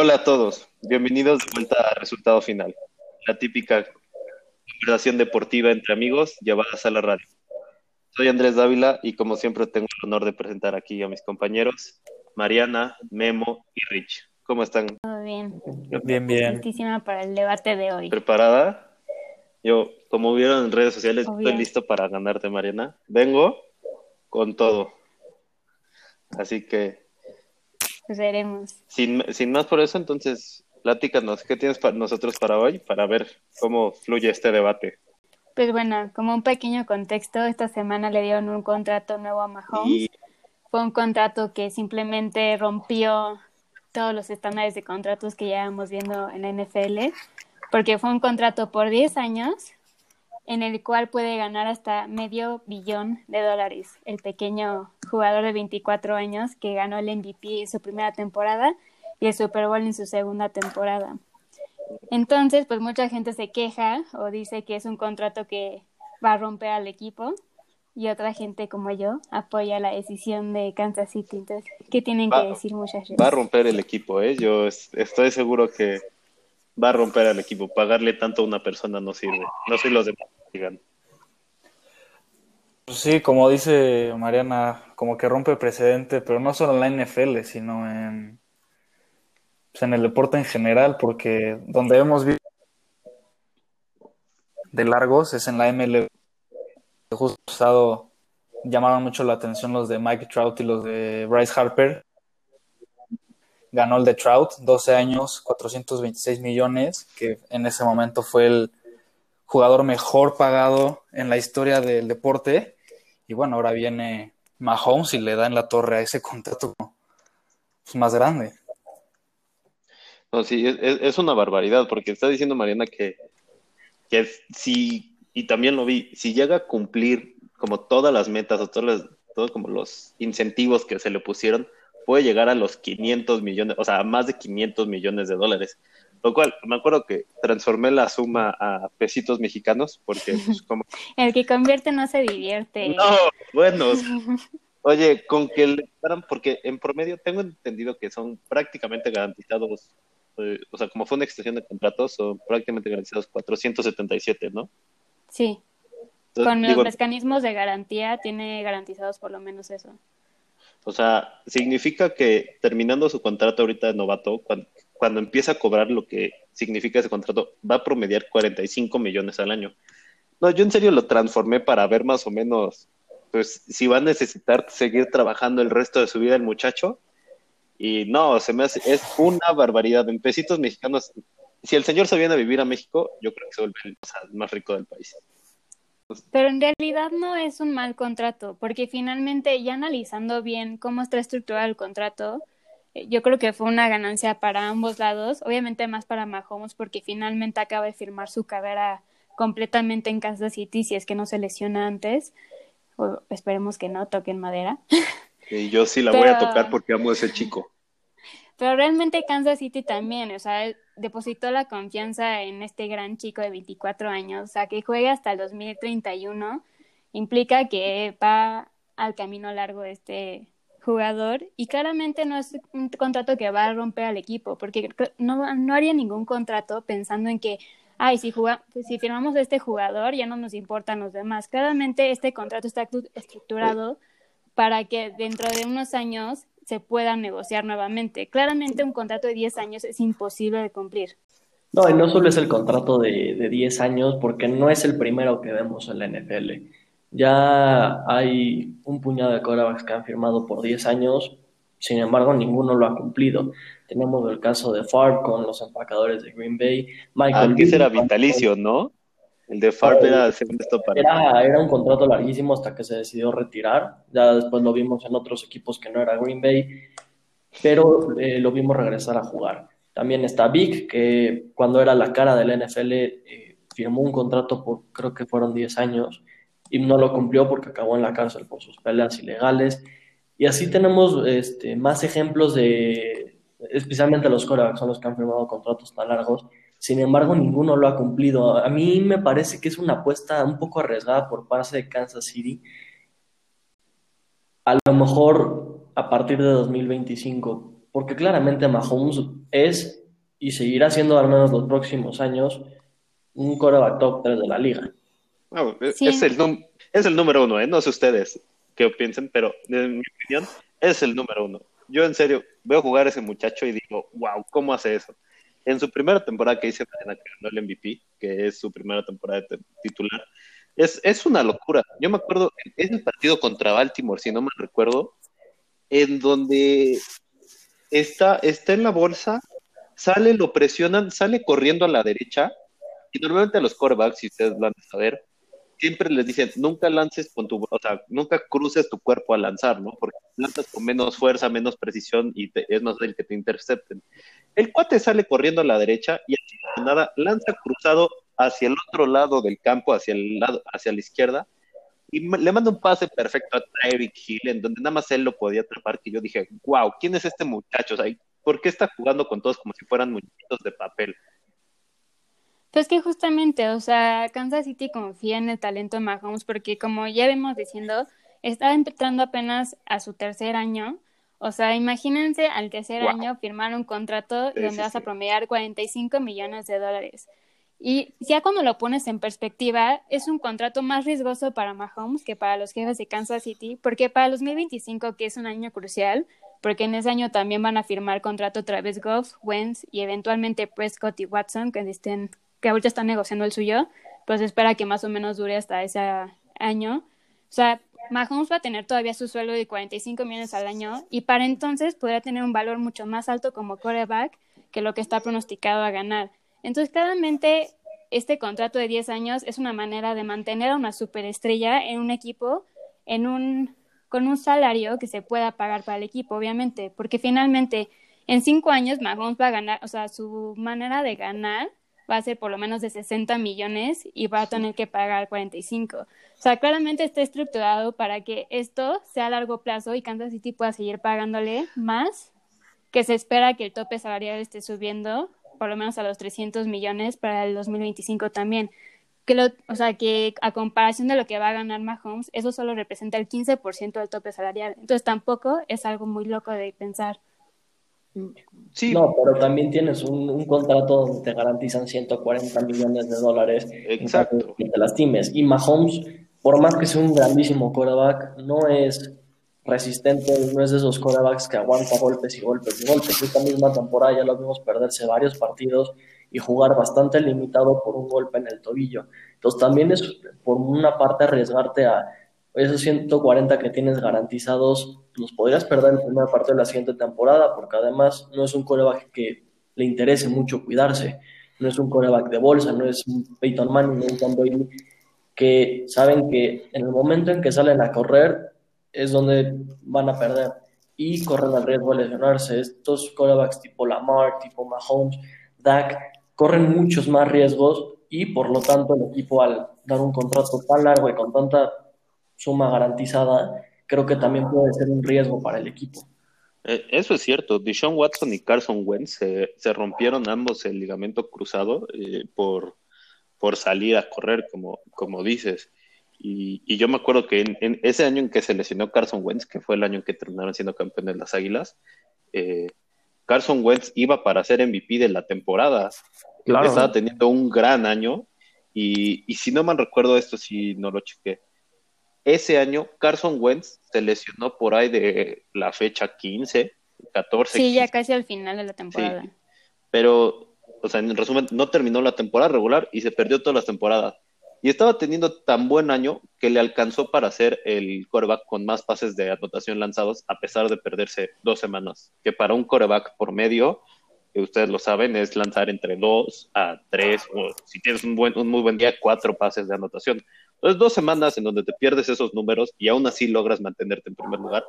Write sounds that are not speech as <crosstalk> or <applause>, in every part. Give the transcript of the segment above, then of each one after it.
Hola a todos, bienvenidos de vuelta a Resultado Final, la típica conversación deportiva entre amigos llevadas a la radio. Soy Andrés Dávila y como siempre tengo el honor de presentar aquí a mis compañeros, Mariana, Memo y Rich. ¿Cómo están? Todo bien. Bien, bien. Listísima para el debate de hoy. ¿Preparada? Yo, como vieron en redes sociales, Obvio. estoy listo para ganarte, Mariana. Vengo con todo. Así que Pues veremos. Sin, sin más por eso, entonces, platícanos, ¿qué tienes para nosotros para hoy? Para ver cómo fluye este debate. Pues bueno, como un pequeño contexto, esta semana le dieron un contrato nuevo a Mahomes. Y Fue un contrato que simplemente rompió todos los estándares de contratos que llevábamos viendo en la NFL, porque fue un contrato por 10 años en el cual puede ganar hasta medio billón de dólares. El pequeño jugador de 24 años que ganó el MVP en su primera temporada y el Super Bowl en su segunda temporada. Entonces, pues mucha gente se queja o dice que es un contrato que va a romper al equipo y otra gente como yo apoya la decisión de Kansas City. Entonces, ¿qué tienen Va- que decir muchachos? va a romper el equipo, ¿eh? Yo es- estoy seguro que va a romper al equipo. Pagarle tanto a una persona no sirve. No soy los demás Pues sí, como dice Mariana, como que rompe precedente, pero no solo en la NFL, sino en, pues en el deporte en general, porque donde hemos visto de largos es en la MLB. Justo pasado llamaron mucho la atención los de Mike Trout y los de Bryce Harper. Ganó el de Trout, 12 años, 426 millones, que en ese momento fue el jugador mejor pagado en la historia del deporte. Y bueno, ahora viene Mahomes y le da en la torre a ese contrato pues, más grande. No, sí, es, una barbaridad, porque está diciendo Mariana que, que si, y también lo vi, si llega a cumplir como todas las metas o todos los, todo como los incentivos que se le pusieron, puede llegar a los 500 millones, o sea, a más de 500 millones de dólares. Lo cual, me acuerdo que transformé la suma a pesitos mexicanos, porque pues, como... <laughs> El que convierte no se divierte. No, buenos. <laughs> Oye, con que le paran, porque en promedio tengo entendido que son prácticamente garantizados, eh, o sea, como fue una extensión de contratos, son prácticamente garantizados 477, ¿no? Sí, Entonces, con digo, los mecanismos de garantía tiene garantizados por lo menos eso. o sea, significa que terminando su contrato ahorita de novato, cuando, cuando empieza a cobrar lo que significa ese contrato, va a promediar 45 millones al año. No, yo en serio lo transformé para ver más o menos, pues, si va a necesitar seguir trabajando el resto de su vida el muchacho. Y no, se me hace, es una barbaridad. En pesitos mexicanos, si el señor se viene a vivir a México, yo creo que se vuelve el más rico del país. Pero en realidad no es un mal contrato, porque finalmente ya analizando bien cómo está estructurado el contrato, yo creo que fue una ganancia para ambos lados, obviamente más para Mahomes porque finalmente acaba de firmar su carrera completamente en Kansas City si es que no se lesiona antes, o esperemos que no, toquen madera. Y yo sí la voy a tocar porque amo a ese chico. Pero realmente Kansas City también, o sea, depositó la confianza en este gran chico de 24 años, o sea, que juegue hasta el 2031, implica que va al camino largo este jugador y claramente no es un contrato que va a romper al equipo, porque no, no haría ningún contrato pensando en que, ay, si, juga- si firmamos a este jugador ya no nos importan los demás. Claramente este contrato está estru- estructurado para que dentro de unos años se pueda negociar nuevamente. Claramente un contrato de 10 años es imposible de cumplir. No, y no solo es el contrato de, de 10 años, porque no es el primero que vemos en la NFL. Ya hay un puñado de quarterbacks que han firmado por 10 años, sin embargo, ninguno lo ha cumplido. Tenemos el caso de Favre con los empacadores de Green Bay. Michael Antes era vitalicio, ¿no? El de Farb era según esto para. Era, era un contrato larguísimo hasta que se decidió retirar. Ya después lo vimos en otros equipos que no era Green Bay, pero eh, lo vimos regresar a jugar. También está Vic, que cuando era la cara del NFL eh, firmó un contrato por creo que fueron 10 años y no lo cumplió porque acabó en la cárcel por sus peleas ilegales. Y así tenemos este, más ejemplos de, especialmente los corebacks son los que han firmado contratos tan largos. Sin embargo, ninguno lo ha cumplido. A mí me parece que es una apuesta un poco arriesgada por parte de Kansas City. A lo mejor a partir de 2025, porque claramente Mahomes es y seguirá siendo al menos los próximos años un coreback top 3 de la liga. Es, el es el número uno, ¿eh? no sé ustedes qué piensen, pero en mi opinión es el número uno. Yo en serio veo jugar a ese muchacho y digo, wow, ¿cómo hace eso? En su primera temporada que hice que ganó el MVP, que es su primera temporada de titular, es, es una locura. Yo me acuerdo, es el partido contra Baltimore, si no me recuerdo, en donde está, está en la bolsa, sale, lo presionan, sale corriendo a la derecha, y normalmente a los corebacks, si ustedes van a saber, siempre les dicen, nunca lances con tu, o sea, nunca cruces tu cuerpo al lanzar, ¿no? Porque lanzas con menos fuerza, menos precisión y es más fácil que te intercepten. El cuate sale corriendo a la derecha y así nada lanza cruzado hacia el otro lado del campo, hacia el lado, hacia la izquierda, y le manda un pase perfecto a Tyreek Hill, en donde nada más él lo podía atrapar, que yo dije, wow, ¿quién es este muchacho? O sea, ¿por qué está jugando con todos como si fueran muñequitos de papel? Pues que justamente, o sea, Kansas City confía en el talento de Mahomes porque como ya vemos diciendo, está entrando apenas a su tercer año. O sea, imagínense al tercer año firmar un contrato donde vas a promediar 45 millones de dólares. Y ya cuando lo pones en perspectiva, es un contrato más riesgoso para Mahomes que para los jefes de Kansas City, porque para 2025, que es un año crucial, porque en ese año también van a firmar contrato Travis Goff, Wentz y eventualmente Prescott y Watson, que estén que ahorita están negociando el suyo, pues espera que más o menos dure hasta ese año. O sea, Mahomes va a tener todavía su sueldo de 45 millones al año y para entonces podrá tener un valor mucho más alto como quarterback que lo que está pronosticado a ganar. Entonces, claramente, este contrato de 10 años es una manera de mantener a una superestrella en un equipo en un, con un salario que se pueda pagar para el equipo, obviamente, porque finalmente en cinco años Mahomes va a ganar, o sea, su manera de ganar va a ser por lo menos de 60 millones y va a tener que pagar 45. O sea, claramente está estructurado para que esto sea a largo plazo y Kansas City pueda seguir pagándole más, que se espera que el tope salarial esté subiendo por lo menos a los 300 millones para el 2025 también. Que lo, o sea, que a comparación de lo que va a ganar Mahomes, eso solo representa el 15% del tope salarial. Entonces tampoco es algo muy loco de pensar. Sí. No, pero también tienes un, contrato donde te garantizan 140 millones de dólares Exacto. y te lastimes. Y Mahomes, por más que sea un grandísimo quarterback, no es resistente, no es de esos quarterbacks que aguanta golpes y golpes y golpes. Esta misma temporada ya lo vimos perderse varios partidos y jugar bastante limitado por un golpe en el tobillo. Entonces también es por una parte arriesgarte a esos 140 que tienes garantizados los podrías perder en primera parte de la siguiente temporada, porque además no es un coreback que le interese mucho cuidarse, no es un coreback de bolsa, no es un Peyton Manning, no es un Brady, que saben que en el momento en que salen a correr es donde van a perder. Y corren el riesgo de lesionarse. Estos corebacks tipo Lamar, tipo Mahomes, Dak, corren muchos más riesgos y por lo tanto el equipo al dar un contrato tan largo y con tanta suma garantizada creo que también puede ser un riesgo para el equipo. Eh, eso es cierto. Dishon Watson y Carson Wentz se, rompieron ambos el ligamento cruzado eh, por, por salir a correr, como, como dices. Y, yo me acuerdo que en, ese año en que se lesionó Carson Wentz, que fue el año en que terminaron siendo campeones las Águilas, eh, Carson Wentz iba para ser MVP de la temporada. Claro. Estaba teniendo un gran año. Y, y si no mal recuerdo esto, si no lo chequé, ese año Carson Wentz se lesionó por ahí de la fecha 15, 14. Sí, ya casi al final de la temporada. pero, o sea, en resumen, no terminó la temporada regular y se perdió todas las temporadas. Y estaba teniendo tan buen año que le alcanzó para ser el coreback con más pases de anotación lanzados, a pesar de perderse dos semanas. Que para un coreback por medio, que ustedes lo saben, es lanzar entre dos a tres, o si tienes un, buen, un muy buen día, cuatro pases de anotación. Entonces, dos semanas en donde te pierdes esos números y aún así logras mantenerte en primer lugar,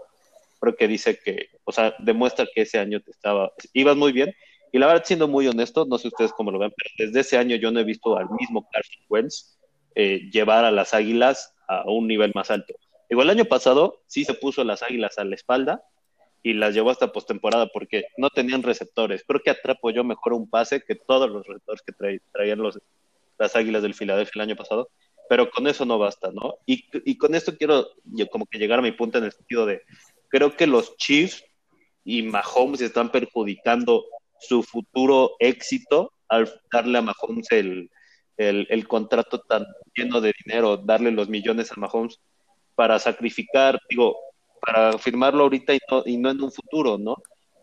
creo que dice que, o sea, demuestra que ese año te estaba, ibas muy bien. Y la verdad, siendo muy honesto, no sé ustedes cómo lo ven, pero desde ese año yo no he visto al mismo Carson Wentz eh, llevar a las Águilas a un nivel más alto. Igual el año pasado sí se puso las Águilas a la espalda y las llevó hasta postemporada porque no tenían receptores. Creo que atrapo yo mejor un pase que todos los receptores que traían los, las Águilas del Filadelfia el año pasado pero con eso no basta, ¿no? Y, con esto quiero como que llegar a mi punto en el sentido de, creo que los Chiefs y Mahomes están perjudicando su futuro éxito al darle a Mahomes el, el, contrato tan lleno de dinero, darle los millones a Mahomes para sacrificar, digo, para firmarlo ahorita y no, y no en un futuro, ¿no?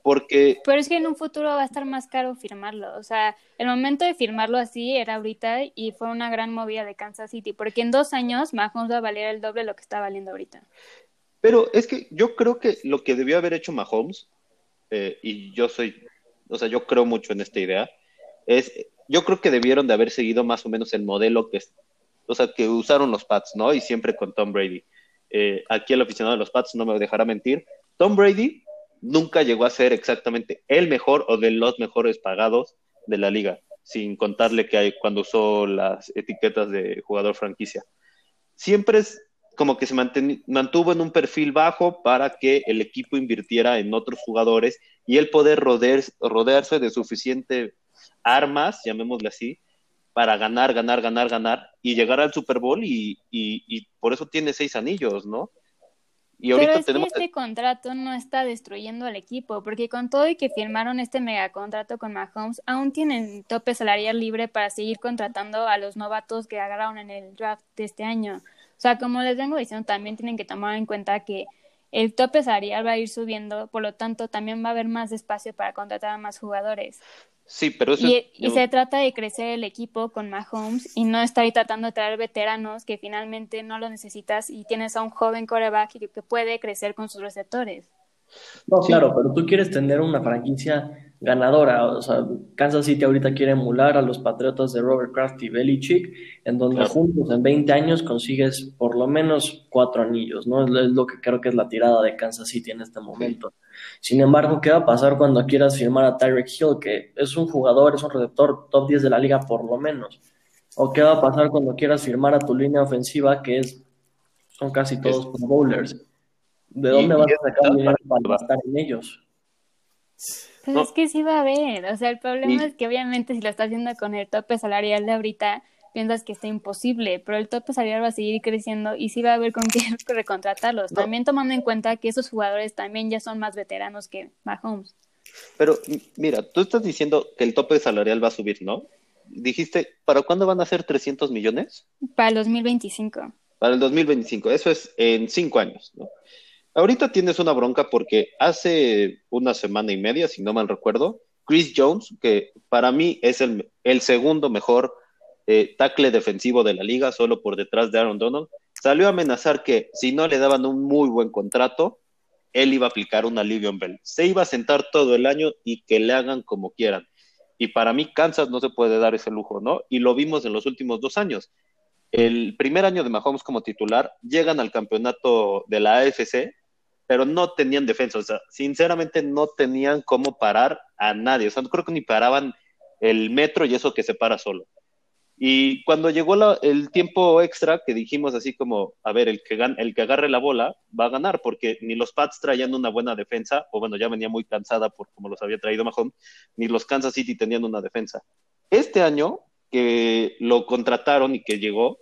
Porque... Pero es que en un futuro va a estar más caro firmarlo. O sea, el momento de firmarlo así era ahorita y fue una gran movida de Kansas City, porque en dos años Mahomes va a valer el doble de lo que está valiendo ahorita. Pero es que yo creo que lo que debió haber hecho Mahomes, eh, y yo soy, o sea, yo creo mucho en esta idea, es, yo creo que debieron de haber seguido más o menos el modelo que, o sea, que usaron los Pats, ¿no? Y siempre con Tom Brady. Eh, aquí el aficionado de los Pats no me dejará mentir. Tom Brady nunca llegó a ser exactamente el mejor o de los mejores pagados de la liga, sin contarle que hay cuando usó las etiquetas de jugador franquicia. Siempre es como que se mantuvo en un perfil bajo para que el equipo invirtiera en otros jugadores y él poder rodearse de suficiente armas, llamémosle así, para ganar, ganar, ganar, ganar y llegar al Super Bowl y, por eso tiene seis anillos, ¿no? Y ahorita Pero es tenemos... que este contrato no está destruyendo al equipo, porque con todo y que firmaron este megacontrato con Mahomes, aún tienen tope salarial libre para seguir contratando a los novatos que agarraron en el draft de este año. O sea, como les vengo diciendo, también tienen que tomar en cuenta que el tope salarial va a ir subiendo, por lo tanto, también va a haber más espacio para contratar a más jugadores. Sí, pero eso y, y, se trata de crecer el equipo con Mahomes y no estar ahí tratando de traer veteranos que finalmente no lo necesitas y tienes a un joven coreback que, que puede crecer con sus receptores. No, claro, pero tú quieres tener una franquicia ganadora. O sea, Kansas City ahorita quiere emular a los Patriotas de Robert Kraft y Belichick, en donde juntos en 20 años consigues por lo menos cuatro anillos, ¿no? Es lo que creo que es la tirada de Kansas City en este momento. Sin embargo, ¿qué va a pasar cuando quieras firmar a Tyreek Hill, que es un jugador, es un receptor top 10 de la liga por lo menos? ¿O qué va a pasar cuando quieras firmar a tu línea ofensiva, que es son casi todos bowlers? ¿De dónde vas a sacar dinero para gastar en ellos? Pues es que sí va a haber, o sea, el problema es que obviamente si lo estás haciendo con el tope salarial de ahorita, piensas que está imposible, pero el tope salarial va a seguir creciendo y sí va a haber con qué <laughs> recontratarlos. También tomando en cuenta que esos jugadores también ya son más veteranos que Mahomes. Pero mira, tú estás diciendo que el tope salarial va a subir, ¿no? Dijiste, ¿para cuándo van a ser 300 millones? Para el 2025. Para el 2025, eso es en cinco años, ¿no? Ahorita tienes una bronca porque hace una semana y media, si no mal recuerdo, Chris Jones, que para mí es el, segundo mejor eh, tackle defensivo de la liga, solo por detrás de Aaron Donald, salió a amenazar que si no le daban un muy buen contrato, él iba a aplicar una Livion Bell. Se iba a sentar todo el año y que le hagan como quieran. Y para mí, Kansas no se puede dar ese lujo, ¿no? Y lo vimos en los últimos dos años. El primer año de Mahomes como titular, llegan al campeonato de la AFC pero no tenían defensa, o sea, sinceramente no tenían cómo parar a nadie, o sea, no creo que ni paraban el metro y eso que se para solo. Y cuando llegó el tiempo extra, que dijimos así como, a ver, el que, el que agarre la bola va a ganar, porque ni los Pats traían una buena defensa, o bueno, ya venía muy cansada por como los había traído Mahomes, ni los Kansas City tenían una defensa. Este año que lo contrataron y que llegó,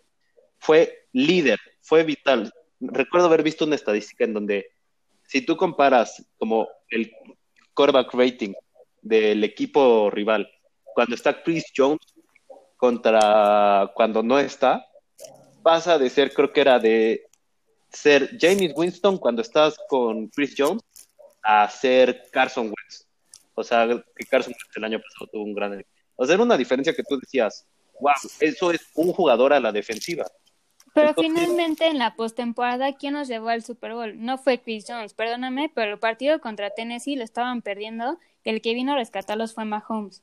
fue líder, fue vital. Recuerdo haber visto una estadística en donde si tú comparas como el quarterback rating del equipo rival cuando está Chris Jones contra cuando no está, pasa de ser, creo que era de ser James Winston cuando estás con Chris Jones a ser Carson Wentz. O sea, que Carson Wentz el año pasado tuvo un gran... O sea, era una diferencia que tú decías, wow, eso es un jugador a la defensiva. Pero finalmente en la postemporada, ¿quién nos llevó al Super Bowl? No fue Chris Jones, perdóname, pero el partido contra Tennessee lo estaban perdiendo y el que vino a rescatarlos fue Mahomes.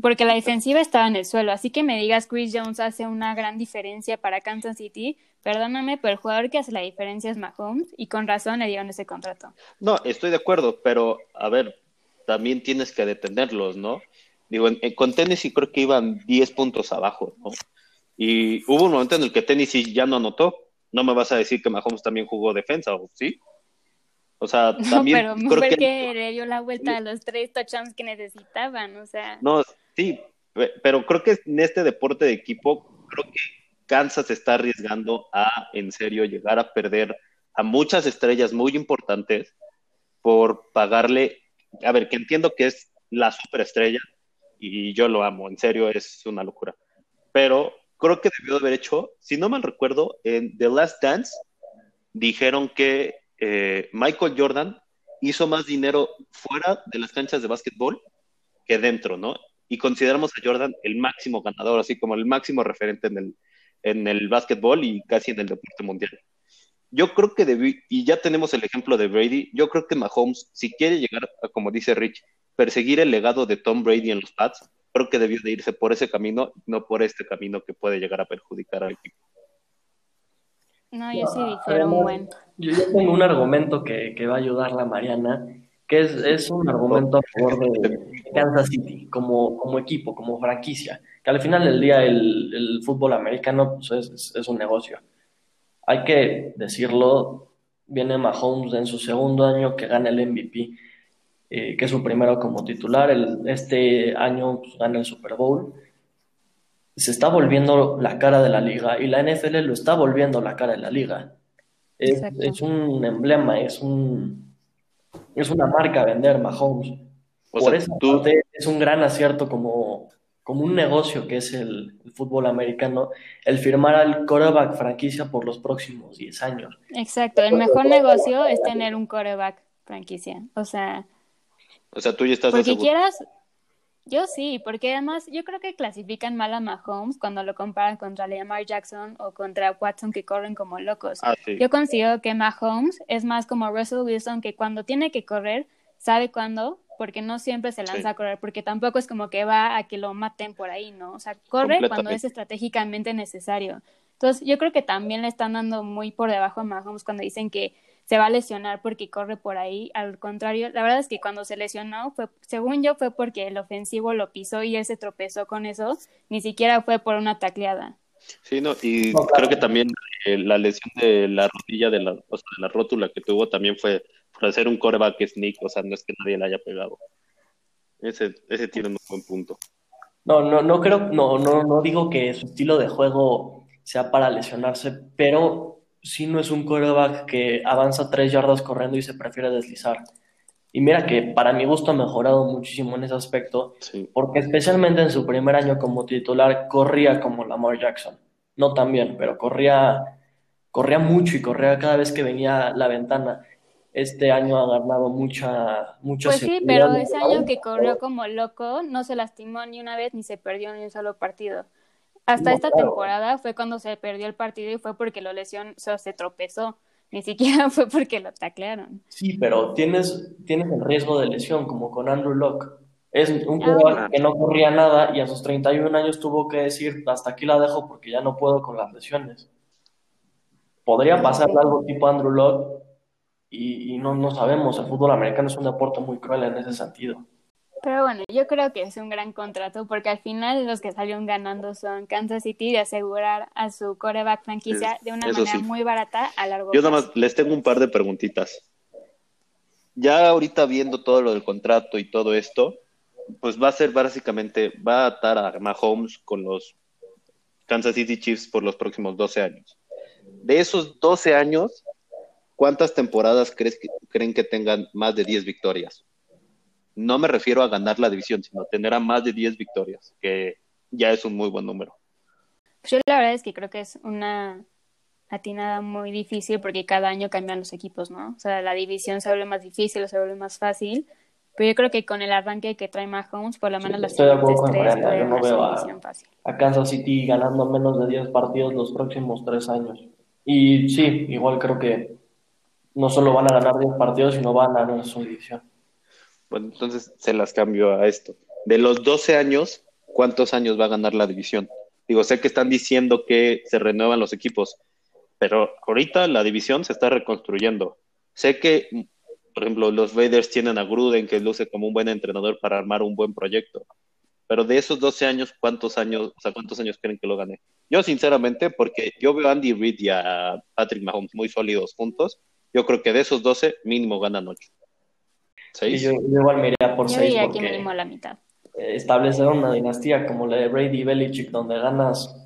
Porque la defensiva estaba en el suelo, así que me digas Chris Jones hace una gran diferencia para Kansas City, perdóname, pero el jugador que hace la diferencia es Mahomes y con razón le dieron ese contrato. No, estoy de acuerdo, pero a ver, también tienes que detenerlos, ¿no? Digo, con Tennessee creo que iban 10 puntos abajo, ¿no? Y hubo un momento en el que Tennessee ya no anotó. No me vas a decir que Mahomes también jugó defensa, ¿o sí? O sea, también. No, pero creo que... le dio la vuelta a los tres touchdowns que necesitaban, o sea. No, sí, pero creo que en este deporte de equipo, creo que Kansas está arriesgando a, en serio, llegar a perder a muchas estrellas muy importantes por pagarle, a ver, que entiendo que es la superestrella y yo lo amo, en serio es una locura, pero creo que debió haber hecho, si no mal recuerdo, en The Last Dance dijeron que eh, Michael Jordan hizo más dinero fuera de las canchas de básquetbol que dentro, ¿no? Y consideramos a Jordan el máximo ganador, así como el máximo referente en el, en el básquetbol y casi en el deporte mundial. Yo creo que debí, y ya tenemos el ejemplo de Brady, yo creo que Mahomes, si quiere llegar a, como dice Rich, perseguir el legado de Tom Brady en los Pats, creo que debió de irse por ese camino, no por este camino que puede llegar a perjudicar al equipo. No, yo sí difiero un buen. Yo, tengo un argumento que, que, va a ayudar la Mariana, que es, es un argumento a favor de Kansas City como, como equipo, como franquicia, que al final del día el, el fútbol americano pues es, es, un negocio. Hay que decirlo, viene Mahomes en su segundo año que gana el MVP, eh, que es su primero como titular, el, este año pues, gana el Super Bowl se está volviendo la cara de la liga y la NFL lo está volviendo la cara de la liga. Es, es un emblema, es un es una marca a vender Mahomes. Por eso es un gran acierto como, como un negocio que es el, fútbol americano, el firmar al coreback franquicia por los próximos 10 años. Exacto, el mejor negocio es tener un coreback franquicia. O sea, o sea, tú ya estás porque quieras yo sí, porque además yo creo que clasifican mal a Mahomes cuando lo comparan contra Lamar Jackson o contra Watson que corren como locos. Ah, yo considero que Mahomes es más como Russell Wilson que cuando tiene que correr sabe cuándo, porque no siempre se lanza a correr, porque tampoco es como que va a que lo maten por ahí, ¿no? O sea, corre cuando es estratégicamente necesario. Entonces, yo creo que también le están dando muy por debajo a Mahomes cuando dicen que se va a lesionar porque corre por ahí. Al contrario, la verdad es que cuando se lesionó, fue, según yo, fue porque el ofensivo lo pisó y él se tropezó con eso, ni siquiera fue por una tacleada. Sí, no, y creo que también eh, la lesión de la rodilla, de la, o sea, de la rótula que tuvo también fue por hacer un coreback sneak, o sea, no es que nadie le haya pegado. Ese, ese tiene un buen punto. No, no, no creo, no, no, no digo que su estilo de juego sea para lesionarse, pero si no es un quarterback que avanza tres yardas corriendo y se prefiere deslizar. Y mira que para mi gusto ha mejorado muchísimo en ese aspecto, porque especialmente en su primer año como titular corría como Lamar Jackson. No tan bien, pero corría, corría mucho y corría cada vez que venía la ventana. Este año ha ganado mucha, mucha Pues sí, pero ese año que corrió como loco no se lastimó ni una vez ni se perdió ni un solo partido. Hasta esta temporada fue cuando se perdió el partido y fue porque o sea, se tropezó. Ni siquiera <laughs> fue porque lo taclearon. Sí, pero tienes, tienes el riesgo de lesión, como con Andrew Locke. Es un ah, jugador que no corría nada y a sus 31 años tuvo que decir, hasta aquí la dejo porque ya no puedo con las lesiones. Podría pasar algo tipo Andrew Locke y, y no, no sabemos. El fútbol americano es un deporte muy cruel en ese sentido. Pero bueno, yo creo que es un gran contrato porque al final los que salieron ganando son Kansas City de asegurar a su coreback franquicia de una manera muy barata a largo plazo. Yo nada más les tengo un par de preguntitas. Ya ahorita viendo todo lo del contrato y todo esto, pues va a ser básicamente, va a atar a Mahomes con los Kansas City Chiefs por los próximos 12 años. De esos 12 años, ¿cuántas temporadas crees que, creen que tengan más de 10 victorias? No me refiero a ganar la división, sino a tener a más de 10 victorias, que ya es un muy buen número. Yo la verdad es que creo que es una atinada muy difícil porque cada año cambian los equipos, ¿no? O sea, la división se vuelve más difícil o se vuelve más fácil, pero yo creo que con el arranque que trae Mahomes, por lo menos las Estoy de acuerdo con Yo no veo a, a, Kansas City ganando menos de 10 partidos los próximos tres años. Y sí, igual creo que no solo van a ganar 10 partidos, sino van a ganar su división. Entonces se las cambio a esto. De los 12 años, ¿cuántos años va a ganar la división? Digo, sé que están diciendo que se renuevan los equipos, pero ahorita la división se está reconstruyendo. Sé que, por ejemplo, los Raiders tienen a Gruden, que luce como un buen entrenador para armar un buen proyecto. Pero de esos 12 años, ¿cuántos años, o sea, cuántos años creen que lo gane? Yo, sinceramente, porque yo veo a Andy Reid y a Patrick Mahomes muy sólidos juntos, yo creo que de esos 12, mínimo ganan 8. Y yo, igual me iría por 6 porque mínimo la mitad. establecer una dinastía como la de Brady y Belichick donde ganas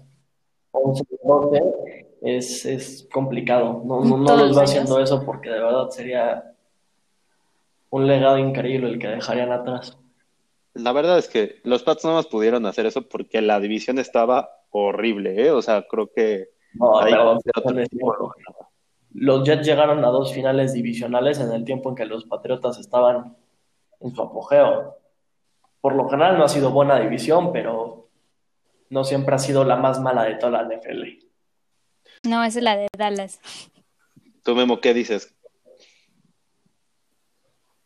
11 12 es, es complicado. No, no, no los va haciendo eso porque de verdad sería un legado increíble el que dejarían atrás. La verdad es que los Pats no más pudieron hacer eso porque la división estaba horrible, ¿eh? O sea, creo que... No, ahí- perdón, perdón, Los Jets llegaron a dos finales divisionales en el tiempo en que los Patriotas estaban en su apogeo. Por lo general no ha sido buena división, pero no siempre ha sido la más mala de toda la NFL. No, esa es la de Dallas. Tú, Memo, ¿qué dices?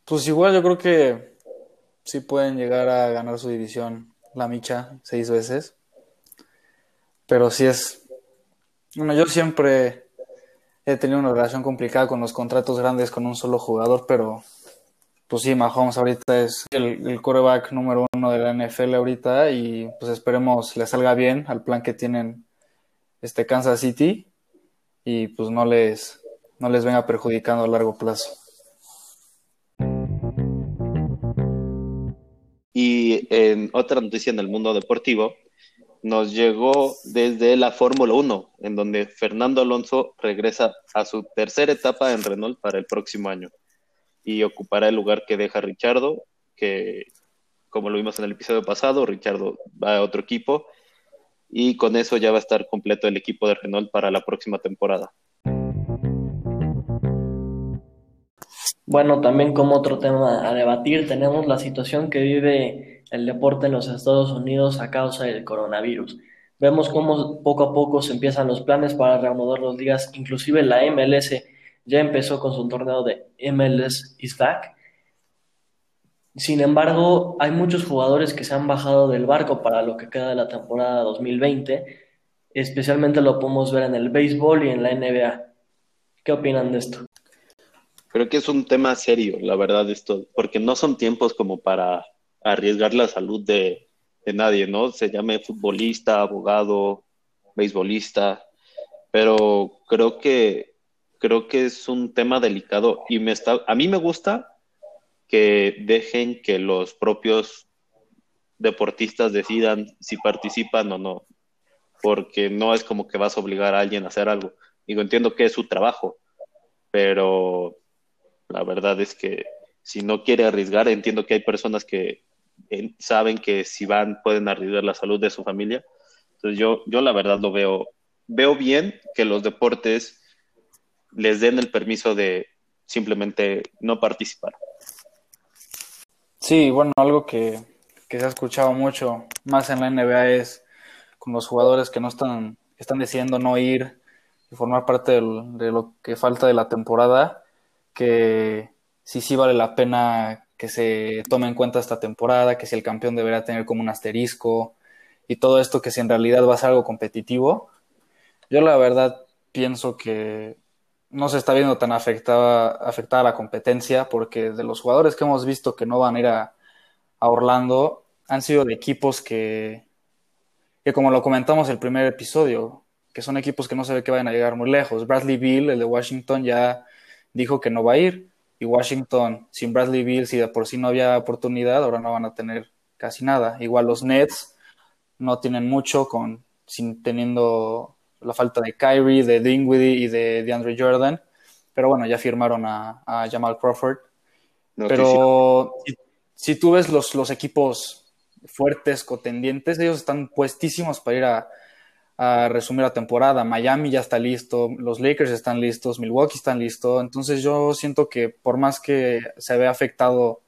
Pues igual yo creo que sí pueden llegar a ganar su división la micha seis veces. Pero sí es. Bueno, yo siempre he tenido una relación complicada con los contratos grandes con un solo jugador, pero pues sí, Mahomes ahorita es el, el quarterback número uno de la NFL ahorita y pues esperemos le salga bien al plan que tienen este Kansas City y pues no les, no les venga perjudicando a largo plazo. Y en otra noticia en el mundo deportivo, nos llegó desde la Fórmula 1, en donde Fernando Alonso regresa a su tercera etapa en Renault para el próximo año y ocupará el lugar que deja Richardo, que como lo vimos en el episodio pasado, Richardo va a otro equipo y con eso ya va a estar completo el equipo de Renault para la próxima temporada. Bueno, también como otro tema a debatir, tenemos la situación que vive el deporte en los Estados Unidos a causa del coronavirus. Vemos cómo poco a poco se empiezan los planes para reanudar las ligas, inclusive la MLS ya empezó con su torneo de MLS is back. Sin embargo, hay muchos jugadores que se han bajado del barco para lo que queda de la temporada 2020. Especialmente lo podemos ver en el béisbol y en la NBA. ¿Qué opinan de esto? Creo que es un tema serio, la verdad, esto, porque no son tiempos como para arriesgar la salud de, nadie, ¿no? Se llame futbolista, abogado, beisbolista, pero creo que creo que es un tema delicado y me está, a mí me gusta que dejen que los propios deportistas decidan si participan o no, porque no es como que vas a obligar a alguien a hacer algo. Digo, entiendo que es su trabajo, pero la verdad es que si no quiere arriesgar, entiendo que hay personas que saben que si van pueden arriesgar la salud de su familia. Entonces yo, yo la verdad lo veo, veo bien que los deportes les den el permiso de simplemente no participar. Sí, bueno, algo que, que se ha escuchado mucho más en la NBA es con los jugadores que no están, están decidiendo no ir y formar parte de lo que falta de la temporada, que sí, sí vale la pena que se tome en cuenta esta temporada, que si el campeón deberá tener como un asterisco y todo esto que si en realidad va a ser algo competitivo. Yo la verdad pienso que no se está viendo tan afectada, afectada la competencia porque de los jugadores que hemos visto que no van a ir a, Orlando han sido de equipos que, que, como lo comentamos el primer episodio, que son equipos que no se ve que vayan a llegar muy lejos. Bradley Bill, el de Washington, ya dijo que no va a ir. Y Washington, sin Bradley Bill, si de por sí no había oportunidad, ahora no van a tener casi nada. Igual los Nets no tienen mucho con sin teniendo la falta de Kyrie, de Dinwiddie y de DeAndre Jordan. Pero bueno, ya firmaron a, a Jamal Crawford. Pero si, si, tú ves los, los equipos fuertes, contendientes, ellos están puestísimos para ir a, a resumir la temporada. Miami ya está listo, los Lakers están listos, Milwaukee están listos. Entonces yo siento que por más que se vea afectado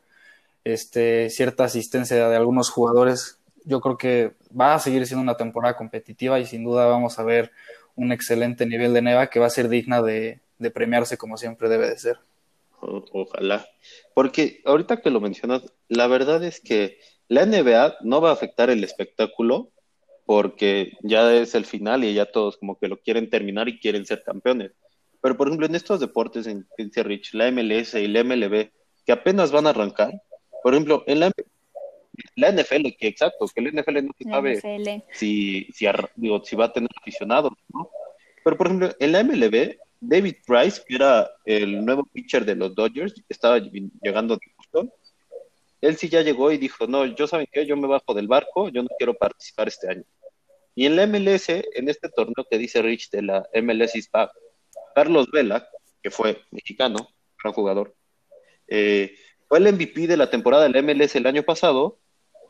este, cierta asistencia de algunos jugadores, yo creo que va a seguir siendo una temporada competitiva y sin duda vamos a ver un excelente nivel de Neva que va a ser digna de, premiarse como siempre debe de ser. Ojalá. Porque ahorita que lo mencionas, la verdad es que la NBA no va a afectar el espectáculo porque ya es el final y ya todos como que lo quieren terminar y quieren ser campeones. Pero por ejemplo, en estos deportes, en dice Rich, la MLS y la MLB, que apenas van a arrancar, por ejemplo, en la, la NFL, que exacto, que la NFL no se sabe NFL. si, si, digo, si va a tener aficionados, ¿no? Pero por ejemplo, en la MLB, David Price, que era el nuevo pitcher de los Dodgers, estaba llegando de Houston, él sí ya llegó y dijo, no, yo saben qué, yo me bajo del barco, yo no quiero participar este año. Y en la MLS, en este torneo que dice Rich de la MLS is Carlos Vela, que fue mexicano, gran jugador, eh, fue el MVP de la temporada del MLS el año pasado,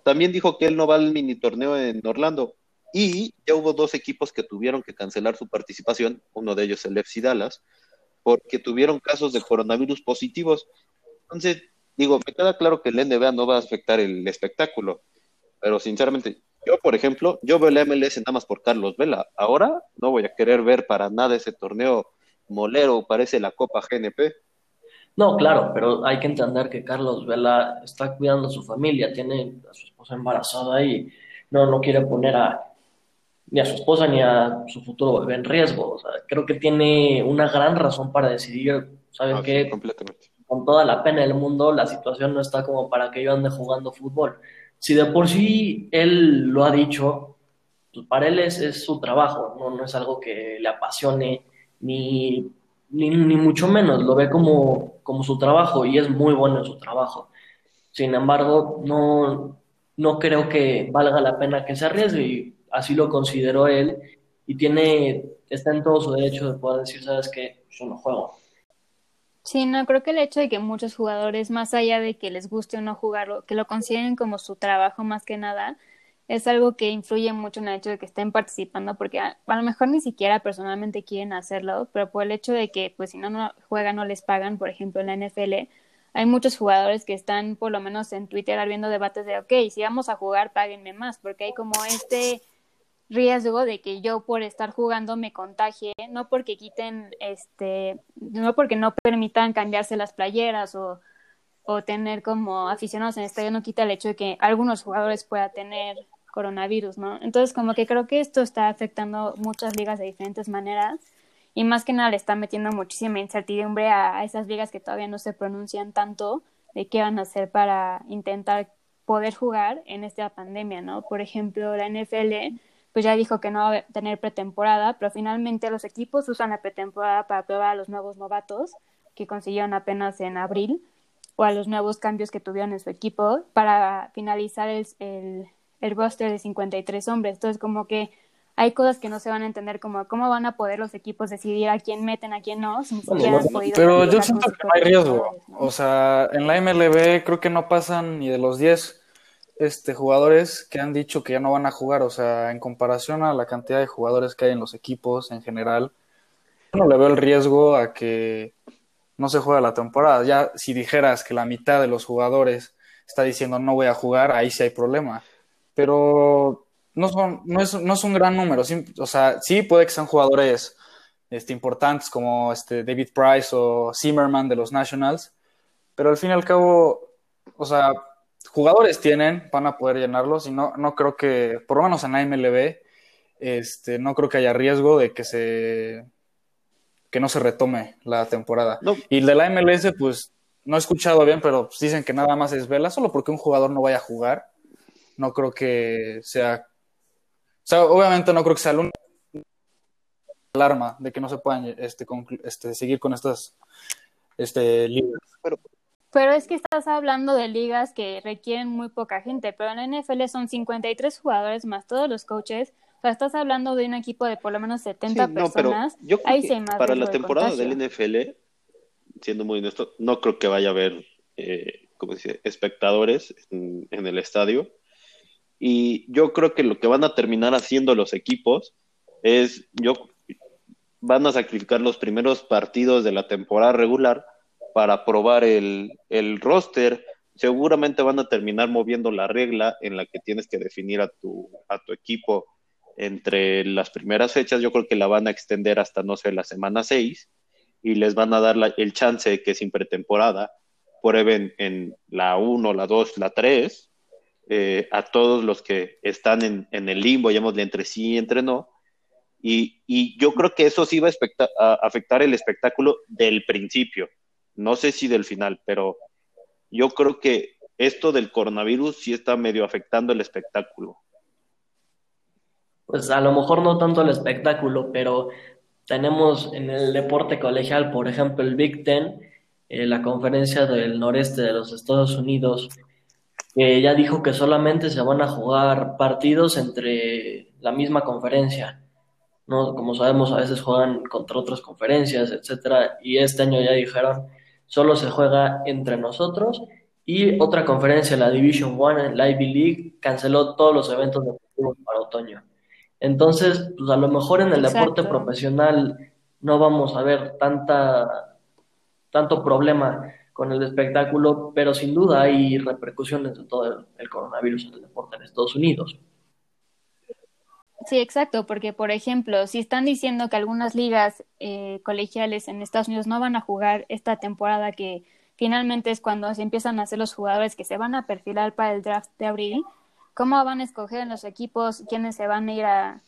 también dijo que él no va al mini torneo en Orlando. Y ya hubo dos equipos que tuvieron que cancelar su participación, uno de ellos el FC Dallas, porque tuvieron casos de coronavirus positivos. Entonces, digo, me queda claro que el NBA no va a afectar el espectáculo, pero sinceramente, yo, por ejemplo, yo veo el MLS nada más por Carlos Vela. Ahora no voy a querer ver para nada ese torneo molero, parece la Copa GNP. No, claro, pero hay que entender que Carlos Vela está cuidando a su familia, tiene a su esposa embarazada y no, no quiere poner a, ni a su esposa ni a su futuro bebé en riesgo. O sea, creo que tiene una gran razón para decidir, ¿saben ah, qué? completamente. Con toda la pena del mundo, la situación no está como para que yo ande jugando fútbol. Si de por sí él lo ha dicho, pues para él es, su trabajo, no, no es algo que le apasione ni ni, mucho menos, lo ve como, como su trabajo y es muy bueno en su trabajo. Sin embargo, no, no creo que valga la pena que se arriesgue y así lo consideró él y tiene, está en todo su derecho de poder decir, sabes que yo no juego. Sí, no, creo que el hecho de que muchos jugadores, más allá de que les guste o no jugarlo, que lo consideren como su trabajo más que nada, es algo que influye mucho en el hecho de que estén participando, porque a, lo mejor ni siquiera personalmente quieren hacerlo, pero por el hecho de que, pues si no, no juegan, no les pagan, por ejemplo, en la NFL, hay muchos jugadores que están, por lo menos en Twitter, abriendo debates de, ok, si vamos a jugar, páguenme más, porque hay como este riesgo de que yo por estar jugando me contagie, no porque quiten, este, no porque no permitan cambiarse las playeras o, o tener como aficionados en estadio, no quita el hecho de que algunos jugadores puedan tener coronavirus, ¿no? Entonces, como que creo que esto está afectando muchas ligas de diferentes maneras y más que nada le está metiendo muchísima incertidumbre a, esas ligas que todavía no se pronuncian tanto de qué van a hacer para intentar poder jugar en esta pandemia, ¿no? Por ejemplo, la NFL pues ya dijo que no va a tener pretemporada, pero finalmente los equipos usan la pretemporada para probar a los nuevos novatos que consiguieron apenas en abril o a los nuevos cambios que tuvieron en su equipo para finalizar el, el roster de 53 hombres. Entonces, como que hay cosas que no se van a entender, como cómo van a poder los equipos decidir a quién meten, a quién no, Pero yo siento que no hay riesgo. O sea, en la MLB creo que no pasan ni de los 10 este, jugadores que han dicho que ya no van a jugar. O sea, en comparación a la cantidad de jugadores que hay en los equipos en general, yo no le veo el riesgo a que no se juegue la temporada. Ya si dijeras que la mitad de los jugadores está diciendo no voy a jugar, ahí sí hay problema pero no, son, no, es, no es un gran número. o sea, sí puede que sean jugadores este, importantes como este David Price o Zimmerman de los Nationals, pero al fin y al cabo, o sea, jugadores tienen, van a poder llenarlos y no, no creo que, por lo menos en la MLB, este, no creo que haya riesgo de que se que no se retome la temporada. Y de la MLS, pues no he escuchado bien, pero pues, dicen que nada más es vela, solo porque un jugador no vaya a jugar no creo que sea, o sea, obviamente no creo que sea único alarma de que no se puedan este, este, seguir con estas este, ligas. Pero, es que estás hablando de ligas que requieren muy poca gente, pero en la NFL son 53 jugadores más todos los coaches. O sea, estás hablando de un equipo de por lo menos 70 personas. yo para la temporada del NFL, siendo muy honesto, no creo que vaya a haber eh, como dice, espectadores en, el estadio. Y yo creo que lo que van a terminar haciendo los equipos es, yo, van a sacrificar los primeros partidos de la temporada regular para probar el, el roster. Seguramente van a terminar moviendo la regla en la que tienes que definir a tu, a tu equipo entre las primeras fechas. Yo creo que la van a extender hasta, no sé, la semana 6 y les van a dar el chance que sin pretemporada prueben en la 1, la 2, la 3 eh, a todos los que están en, el limbo, llamémosle entre sí y entre no. Y, yo creo que eso sí va a, afectar el espectáculo del principio. No sé si del final, pero yo creo que esto del coronavirus sí está medio afectando el espectáculo. Pues a lo mejor no tanto el espectáculo, pero tenemos en el deporte colegial, por ejemplo, el Big Ten, eh, la conferencia del noreste de los Estados Unidos, que ya dijo que solamente se van a jugar partidos entre la misma conferencia. ¿no? Como sabemos, a veces juegan contra otras conferencias, etcétera, y este año ya dijeron, solo se juega entre nosotros Y otra conferencia, la Division One, la Ivy League, canceló todos los eventos deportivos para otoño. Entonces, pues a lo mejor en el deporte profesional no vamos a ver tanta, tanto problema con el espectáculo, pero sin duda hay repercusiones de todo el, el coronavirus en el deporte en Estados Unidos. Sí, exacto, porque por ejemplo, si están diciendo que algunas ligas eh, colegiales en Estados Unidos no van a jugar esta temporada que finalmente es cuando se empiezan a hacer los jugadores que se van a perfilar para el draft de abril, ¿cómo van a escoger en los equipos quiénes se van a ir a,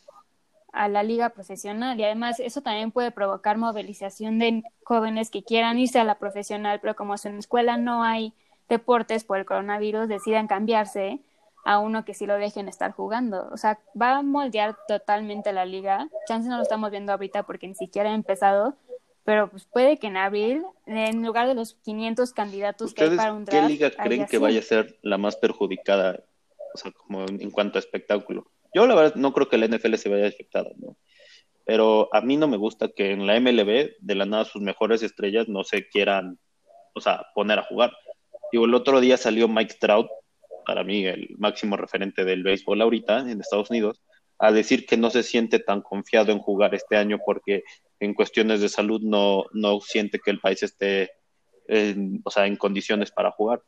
la liga profesional? Y además eso también puede provocar movilización de jóvenes que quieran irse a la profesional, pero como en la escuela no hay deportes por el coronavirus, decidan cambiarse a uno que sí lo dejen estar jugando. O sea, va a moldear totalmente la liga. Chance no lo estamos viendo ahorita porque ni siquiera ha empezado, pero pues puede que en abril, en lugar de los 500 candidatos que hay ¿Ustedes para un qué draft, liga creen que 100. vaya a ser la más perjudicada, o sea, como en, en cuanto a espectáculo? Yo la verdad no creo que la NFL se vaya afectada, ¿no? Pero a mí no me gusta que en la MLB de la nada sus mejores estrellas no se quieran, o sea, poner a jugar. Digo, el otro día salió Mike Trout, para mí el máximo referente del béisbol ahorita en Estados Unidos, a decir que no se siente tan confiado en jugar este año porque en cuestiones de salud no, no siente que el país esté en, o sea, en condiciones para jugar.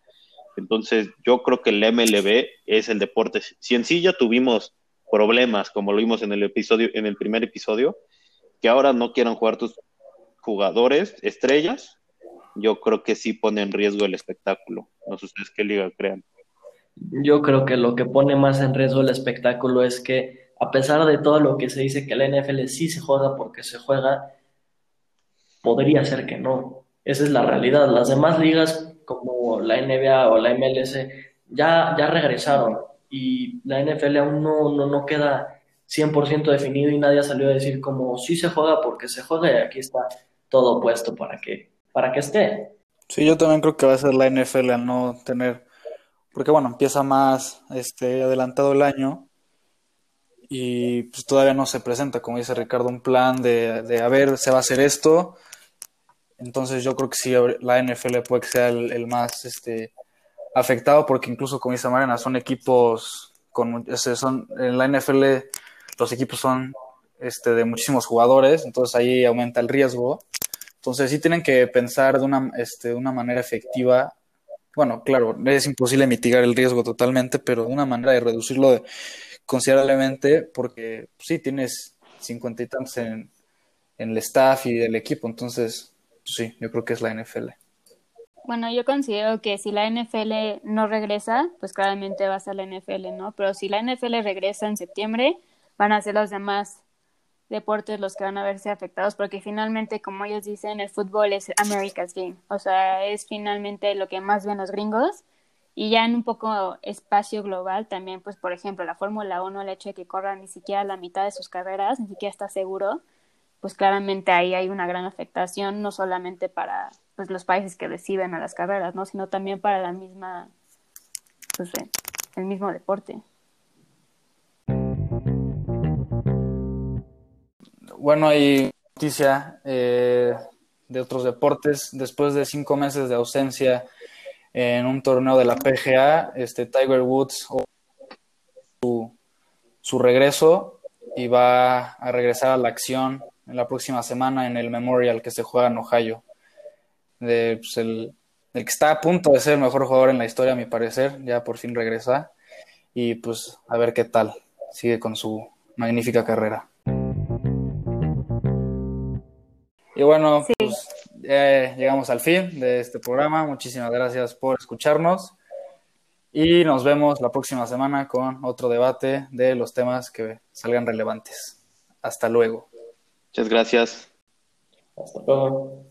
Entonces, yo creo que el MLB es el deporte. Si en sí ya tuvimos problemas, como lo vimos en el episodio, en el primer episodio, que ahora no quieran jugar tus jugadores, estrellas, yo creo que sí pone en riesgo el espectáculo. No sé ustedes qué liga crean. Yo creo que lo que pone más en riesgo el espectáculo es que, a pesar de todo lo que se dice que la NFL sí se juega porque se juega, podría ser que no. Esa es la realidad. Las demás ligas, como la NBA o la MLS, ya, ya regresaron y la NFL aún no, no, no queda 100% definido y nadie salió a decir como sí se juega porque se juega y aquí está todo puesto para que, para que esté. Sí, yo también creo que va a ser la NFL al no tener, porque bueno, empieza más este adelantado el año y pues todavía no se presenta, como dice Ricardo, un plan de, de a ver, se va a hacer esto. Entonces yo creo que sí, la NFL puede que sea el, más este, afectado, porque incluso, como dice Mariana, son equipos con, ese, son, en la NFL los equipos son este, de muchísimos jugadores, entonces ahí aumenta el riesgo. Entonces sí tienen que pensar de una, este, una manera efectiva. Bueno, claro, es imposible mitigar el riesgo totalmente, pero una manera de reducirlo de, considerablemente, porque pues, sí tienes cincuenta y tantos en, el staff y del equipo, entonces pues, sí, yo creo que es la NFL. Bueno, yo considero que si la NFL no regresa, pues claramente va a ser la NFL, ¿no? Pero si la NFL regresa en septiembre, van a ser los demás deportes los que van a verse afectados, porque finalmente, como ellos dicen, el fútbol es America's Game, o sea, es finalmente lo que más ven los gringos. Y ya en un poco espacio global también, pues por ejemplo, la Fórmula 1, el hecho de que corran ni siquiera la mitad de sus carreras, ni siquiera está seguro, pues claramente ahí hay una gran afectación, no solamente para pues, los países que reciben a las carreras, ¿no? sino también para la misma, pues, el mismo deporte. Bueno, hay noticia eh, de otros deportes. Después de cinco meses de ausencia en un torneo de la PGA, este Tiger Woods su, su regreso y va a regresar a la acción en la próxima semana en el Memorial que se juega en Ohio. De, pues, el, el, que está a punto de ser el mejor jugador en la historia, a mi parecer, ya por fin regresa. Y pues a ver qué tal sigue con su magnífica carrera. Y bueno, sí. pues eh, llegamos al fin de este programa. Muchísimas gracias por escucharnos. Y nos vemos la próxima semana con otro debate de los temas que salgan relevantes. Hasta luego. Muchas gracias. Hasta luego.